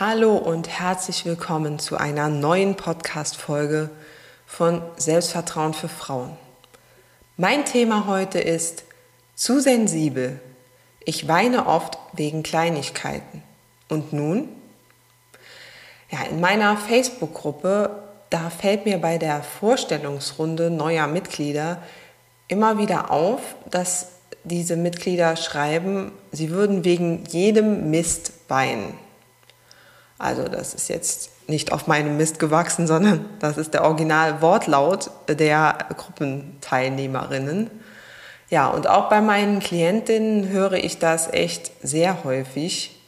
Hallo und herzlich willkommen zu einer neuen Podcast-Folge von Selbstvertrauen für Frauen. Mein Thema heute ist zu sensibel. Ich weine oft wegen Kleinigkeiten. Und nun? Ja, in meiner Facebook-Gruppe, da fällt mir bei der Vorstellungsrunde neuer Mitglieder immer wieder auf, dass diese Mitglieder schreiben, sie würden wegen jedem Mist weinen. Also das ist jetzt nicht auf meinem Mist gewachsen, sondern das ist der Original-Wortlaut der Gruppenteilnehmerinnen. Ja, und auch bei meinen Klientinnen höre ich das echt sehr häufig.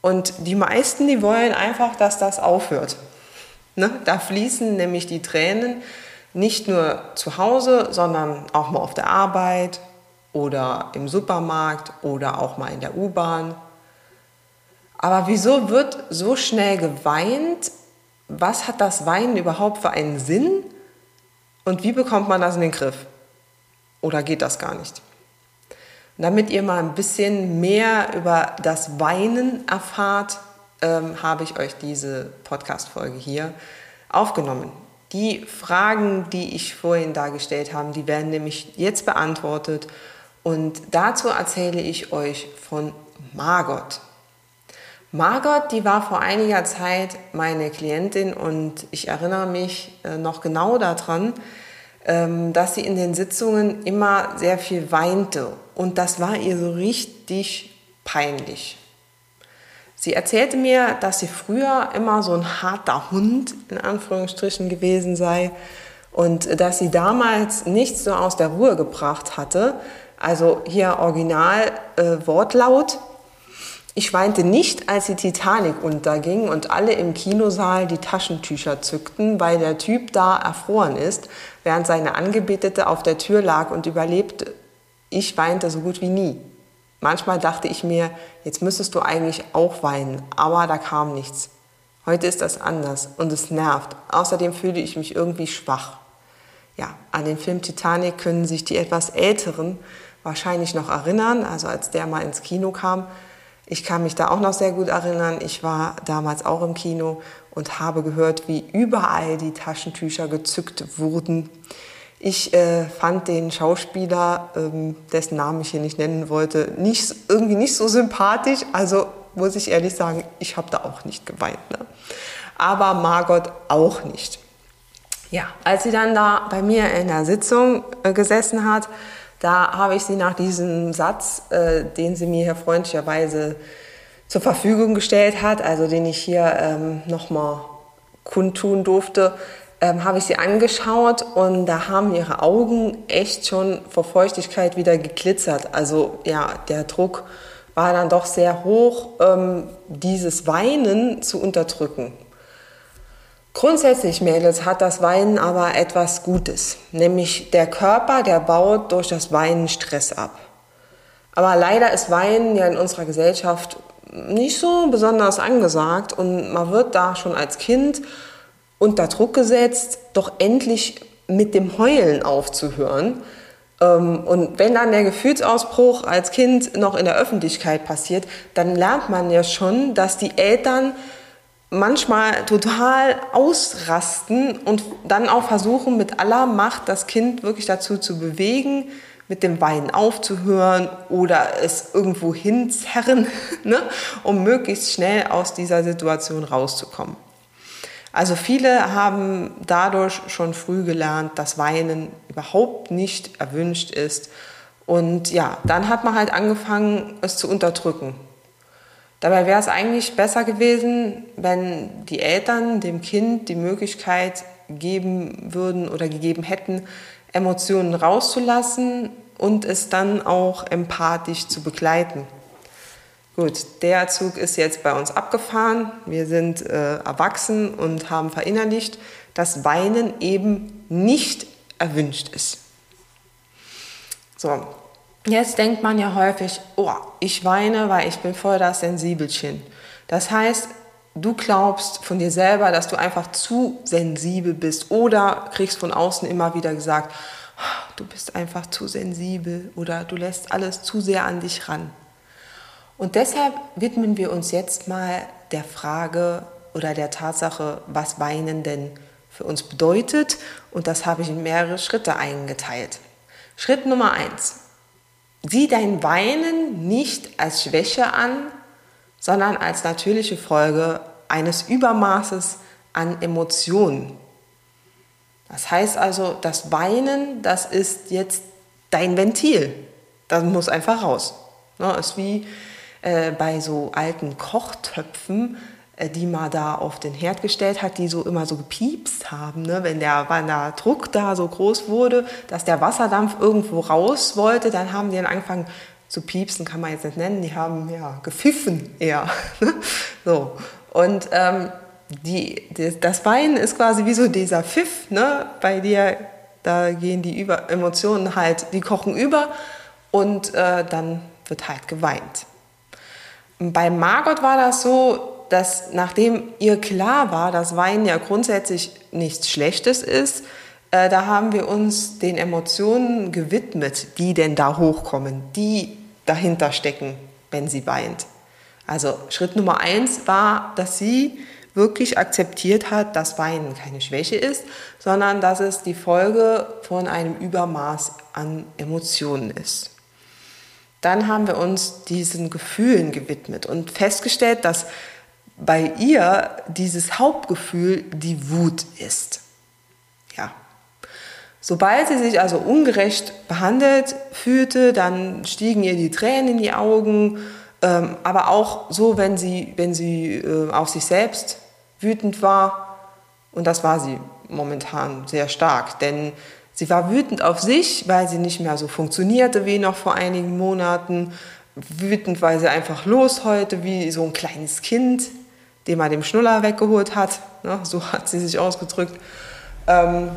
Und die meisten, die wollen einfach, dass das aufhört. Ne? Da fließen nämlich die Tränen nicht nur zu Hause, sondern auch mal auf der Arbeit oder im Supermarkt oder auch mal in der U-Bahn aber wieso wird so schnell geweint? Was hat das Weinen überhaupt für einen Sinn? Und wie bekommt man das in den Griff? Oder geht das gar nicht? damit ihr mal ein bisschen mehr über das Weinen erfahrt, ähm, habe ich euch diese Podcast-Folge hier aufgenommen. Die Fragen, die ich vorhin dargestellt habe, die werden nämlich jetzt beantwortet. Und dazu erzähle ich euch von Margot. Margot, die war vor einiger Zeit meine Klientin und ich erinnere mich äh, noch genau daran, ähm, dass sie in den Sitzungen immer sehr viel weinte und das war ihr so richtig peinlich. Sie erzählte mir, dass sie früher immer so ein harter Hund in Anführungsstrichen gewesen sei und dass sie damals nichts so aus der Ruhe gebracht hatte. Also hier original äh, Wortlaut, ich weinte nicht, als die Titanic unterging und alle im Kinosaal die Taschentücher zückten, weil der Typ da erfroren ist, während seine Angebetete auf der Tür lag und überlebte. Ich weinte so gut wie nie. Manchmal dachte ich mir, jetzt müsstest du eigentlich auch weinen, aber da kam nichts. Heute ist das anders und es nervt. Außerdem fühle ich mich irgendwie schwach. Ja, an den Film Titanic können sich die etwas Älteren wahrscheinlich noch erinnern, also als der mal ins Kino kam. Ich kann mich da auch noch sehr gut erinnern. Ich war damals auch im Kino und habe gehört, wie überall die Taschentücher gezückt wurden. Ich äh, fand den Schauspieler, ähm, dessen Namen ich hier nicht nennen wollte, nicht, irgendwie nicht so sympathisch. Also muss ich ehrlich sagen, ich habe da auch nicht geweint. Ne? Aber Margot auch nicht. Ja, als sie dann da bei mir in der Sitzung äh, gesessen hat, da habe ich sie nach diesem Satz, äh, den sie mir hier freundlicherweise zur Verfügung gestellt hat, also den ich hier ähm, nochmal kundtun durfte, ähm, habe ich sie angeschaut und da haben ihre Augen echt schon vor Feuchtigkeit wieder geglitzert. Also ja, der Druck war dann doch sehr hoch, ähm, dieses Weinen zu unterdrücken. Grundsätzlich, Mädels, hat das Weinen aber etwas Gutes, nämlich der Körper, der baut durch das Weinen Stress ab. Aber leider ist Weinen ja in unserer Gesellschaft nicht so besonders angesagt und man wird da schon als Kind unter Druck gesetzt, doch endlich mit dem Heulen aufzuhören. Ähm, und wenn dann der Gefühlsausbruch als Kind noch in der Öffentlichkeit passiert, dann lernt man ja schon, dass die Eltern manchmal total ausrasten und dann auch versuchen, mit aller Macht das Kind wirklich dazu zu bewegen, mit dem Weinen aufzuhören oder es irgendwo hinzerren, ne, um möglichst schnell aus dieser Situation rauszukommen. Also viele haben dadurch schon früh gelernt, dass Weinen überhaupt nicht erwünscht ist. Und ja, dann hat man halt angefangen, es zu unterdrücken. Dabei wäre es eigentlich besser gewesen, wenn die Eltern dem Kind die Möglichkeit geben würden oder gegeben hätten, Emotionen rauszulassen und es dann auch empathisch zu begleiten. Gut, der Zug ist jetzt bei uns abgefahren. Wir sind äh, erwachsen und haben verinnerlicht, dass Weinen eben nicht erwünscht ist. So, jetzt denkt man ja häufig, oh, ich weine, weil ich bin voll das Sensibelchen. Das heißt, du glaubst von dir selber, dass du einfach zu sensibel bist oder kriegst von außen immer wieder gesagt, oh, du bist einfach zu sensibel oder du lässt alles zu sehr an dich ran. Und deshalb widmen wir uns jetzt mal der Frage oder der Tatsache, was Weinen denn für uns bedeutet. Und das habe ich in mehrere Schritte eingeteilt. Schritt Nummer eins. Sieh dein Weinen nicht als Schwäche an, sondern als natürliche Folge eines Übermaßes an Emotionen. Das heißt also, das Weinen, das ist jetzt dein Ventil. Das muss einfach raus. Ne, ist wie äh, bei so alten Kochtöpfen, die man da auf den Herd gestellt hat, die so immer so gepiepst haben, ne? wenn, der, wenn der Druck da so groß wurde, dass der Wasserdampf irgendwo raus wollte, dann haben die dann angefangen zu piepsen, kann man jetzt nicht nennen, die haben ja gepfiffen eher. Ne? so. Und ähm, die, das Weinen ist quasi wie so dieser Pfiff, ne? bei dir, da gehen die über Emotionen halt, die kochen über und äh, dann wird halt geweint. Bei Margot war das so, dass nachdem ihr klar war, dass Weinen ja grundsätzlich nichts Schlechtes ist, äh, da haben wir uns den Emotionen gewidmet, die denn da hochkommen, die dahinter stecken, wenn sie weint. Also Schritt Nummer eins war, dass sie wirklich akzeptiert hat, dass Weinen keine Schwäche ist, sondern dass es die Folge von einem Übermaß an Emotionen ist. Dann haben wir uns diesen Gefühlen gewidmet und festgestellt, dass bei ihr dieses Hauptgefühl die Wut ist. Ja. Sobald sie sich also ungerecht behandelt fühlte, dann stiegen ihr die Tränen in die Augen, ähm, aber auch so, wenn sie, wenn sie äh, auf sich selbst wütend war. Und das war sie momentan sehr stark, denn sie war wütend auf sich, weil sie nicht mehr so funktionierte wie noch vor einigen Monaten. Wütend, weil sie einfach losheulte wie so ein kleines Kind den man dem Schnuller weggeholt hat. Ne, so hat sie sich ausgedrückt. Ähm,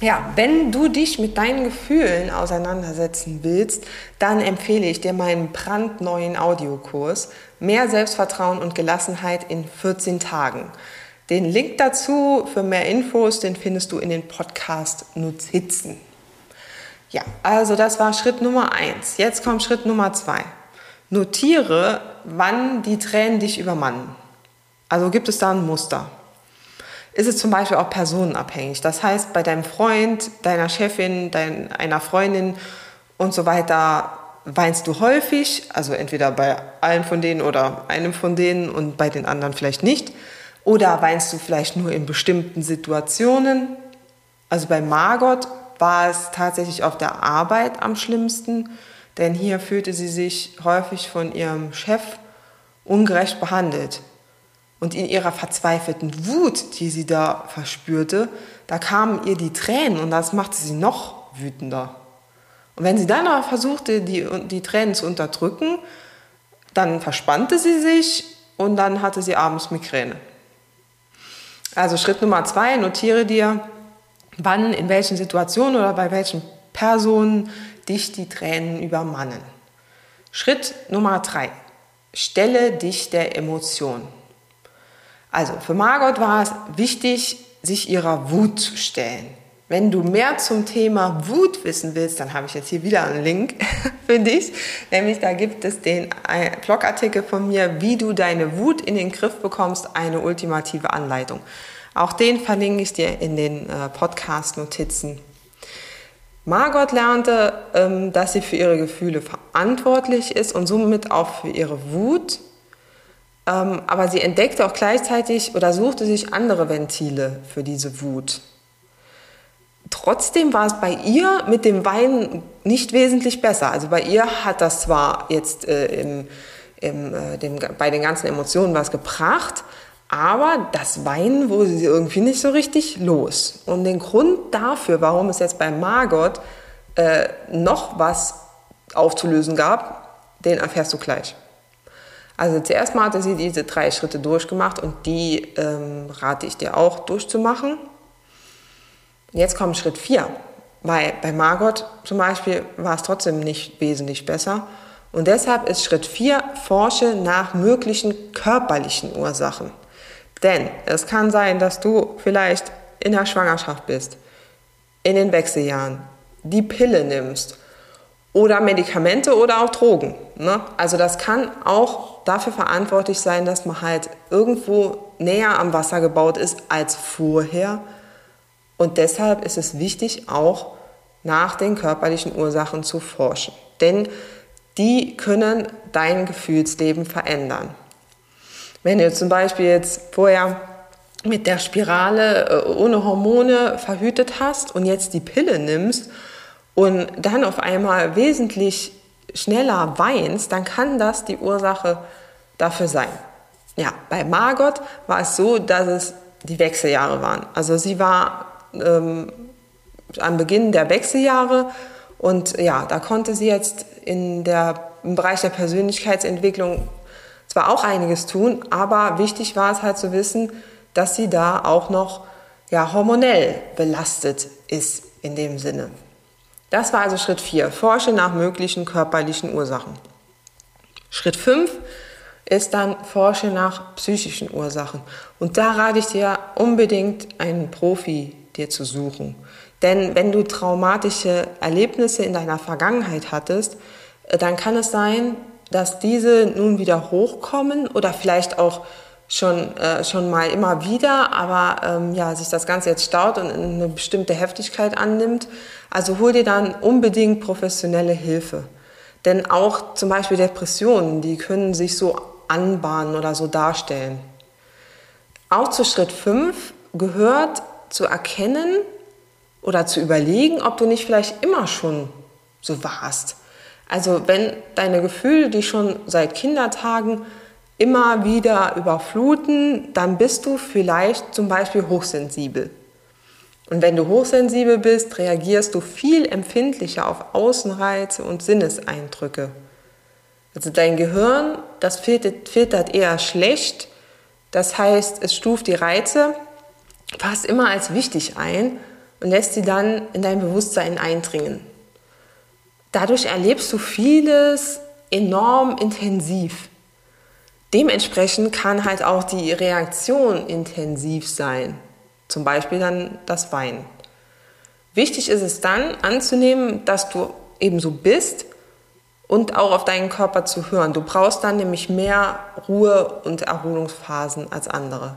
ja, wenn du dich mit deinen Gefühlen auseinandersetzen willst, dann empfehle ich dir meinen brandneuen Audiokurs Mehr Selbstvertrauen und Gelassenheit in 14 Tagen. Den Link dazu für mehr Infos, den findest du in den Podcast Notizen. Ja, also das war Schritt Nummer eins. Jetzt kommt Schritt Nummer zwei. Notiere, wann die Tränen dich übermannen. Also gibt es da ein Muster. Ist es zum Beispiel auch personenabhängig? Das heißt, bei deinem Freund, deiner Chefin, dein, einer Freundin und so weiter weinst du häufig, also entweder bei allen von denen oder einem von denen und bei den anderen vielleicht nicht. Oder weinst du vielleicht nur in bestimmten Situationen? Also bei Margot war es tatsächlich auf der Arbeit am schlimmsten, denn hier fühlte sie sich häufig von ihrem Chef ungerecht behandelt. Und in ihrer verzweifelten Wut, die sie da verspürte, da kamen ihr die Tränen und das machte sie noch wütender. Und wenn sie dann aber versuchte, die, die Tränen zu unterdrücken, dann verspannte sie sich und dann hatte sie abends Migräne. Also Schritt Nummer zwei, notiere dir, wann, in welchen Situationen oder bei welchen Personen dich die Tränen übermannen. Schritt Nummer drei, stelle dich der Emotion. Also für Margot war es wichtig, sich ihrer Wut zu stellen. Wenn du mehr zum Thema Wut wissen willst, dann habe ich jetzt hier wieder einen Link für dich. Nämlich da gibt es den Blogartikel von mir, wie du deine Wut in den Griff bekommst, eine ultimative Anleitung. Auch den verlinke ich dir in den äh, Podcast-Notizen. Margot lernte, ähm, dass sie für ihre Gefühle verantwortlich ist und somit auch für ihre Wut ähm, aber sie entdeckte auch gleichzeitig oder suchte sich andere Ventile für diese Wut. Trotzdem war es bei ihr mit dem Weinen nicht wesentlich besser. Also bei ihr hat das zwar jetzt äh, im, im, äh, dem, bei den ganzen Emotionen was gebracht, aber das Weinen wurde sie irgendwie nicht so richtig los. Und den Grund dafür, warum es jetzt bei Margot äh, noch was aufzulösen gab, den erfährst du gleich. Also zuerst mal hatte sie diese drei Schritte durchgemacht und die ähm, rate ich dir auch durchzumachen. Jetzt kommt Schritt 4. Bei, bei Margot zum Beispiel war es trotzdem nicht wesentlich besser. Und deshalb ist Schritt 4, forsche nach möglichen körperlichen Ursachen. Denn es kann sein, dass du vielleicht in der Schwangerschaft bist, in den Wechseljahren, die Pille nimmst oder Medikamente oder auch Drogen. Ne? Also das kann auch dafür verantwortlich sein, dass man halt irgendwo näher am Wasser gebaut ist als vorher. Und deshalb ist es wichtig, auch nach den körperlichen Ursachen zu forschen. Denn die können dein Gefühlsleben verändern. Wenn du zum Beispiel jetzt vorher mit der Spirale äh, ohne Hormone verhütet hast und jetzt die Pille nimmst und dann auf einmal wesentlich schneller weinst, dann kann das die Ursache dafür sein. Ja, bei Margot war es so, dass es die Wechseljahre waren. Also sie war ähm, am Beginn der Wechseljahre und ja, da konnte sie jetzt in der, im Bereich der Persönlichkeitsentwicklung zwar auch einiges tun, aber wichtig war es halt zu wissen, dass sie da auch noch ja, hormonell belastet ist in dem Sinne. Das war also Schritt 4. Forsche nach möglichen körperlichen Ursachen. Schritt 5 ist dann Forsche nach psychischen Ursachen. Und da rate ich dir unbedingt einen Profi dir zu suchen. Denn wenn du traumatische Erlebnisse in deiner Vergangenheit hattest, äh, dann kann es sein, dass diese nun wieder hochkommen oder vielleicht auch schon, äh, schon mal immer wieder, aber ähm, ja, sich das Ganze jetzt staut und eine bestimmte Heftigkeit annimmt. Also hol dir dann unbedingt professionelle Hilfe. Denn auch zum Beispiel Depressionen, die können sich so anbahnen oder so darstellen. Auch zu Schritt 5 gehört zu erkennen oder zu überlegen, ob du nicht vielleicht immer schon so warst. Also wenn deine Gefühle dich schon seit Kindertagen immer wieder überfluten, dann bist du vielleicht zum Beispiel hochsensibel. Und wenn du hochsensibel bist, reagierst du viel empfindlicher auf Außenreize und Sinneseindrücke. Also dein Gehirn, das filtert, filtert eher schlecht. Das heißt, es stuft die Reize fast immer als wichtig ein und lässt sie dann in dein Bewusstsein eindringen. Dadurch erlebst du vieles enorm intensiv. Dementsprechend kann halt auch die Reaktion intensiv sein, zum Beispiel dann das Weinen. Wichtig ist es dann anzunehmen, dass du eben so bist und auch auf deinen Körper zu hören. Du brauchst dann nämlich mehr Ruhe und Erholungsphasen als andere.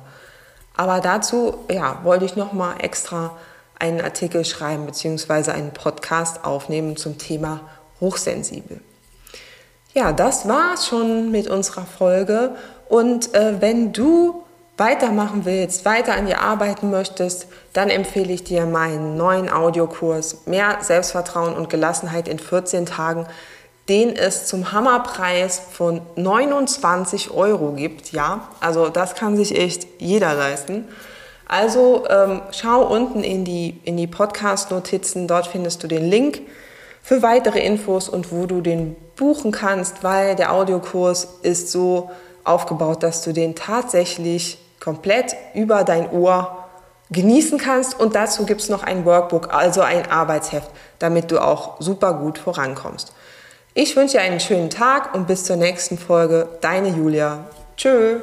Aber dazu ja, wollte ich noch mal extra einen Artikel schreiben bzw. einen Podcast aufnehmen zum Thema hochsensibel. Ja, das war's schon mit unserer Folge. Und äh, wenn du weitermachen willst, weiter an dir arbeiten möchtest, dann empfehle ich dir meinen neuen Audiokurs Mehr Selbstvertrauen und Gelassenheit in 14 Tagen, den es zum Hammerpreis von 29 Euro gibt. Ja, also das kann sich echt jeder leisten. Also ähm, schau unten in die, in die Podcast-Notizen, dort findest du den Link für weitere Infos und wo du den buchen kannst, weil der Audiokurs ist so aufgebaut, dass du den tatsächlich komplett über dein Ohr genießen kannst und dazu gibt es noch ein Workbook, also ein Arbeitsheft, damit du auch super gut vorankommst. Ich wünsche dir einen schönen Tag und bis zur nächsten Folge. Deine Julia. Tschö.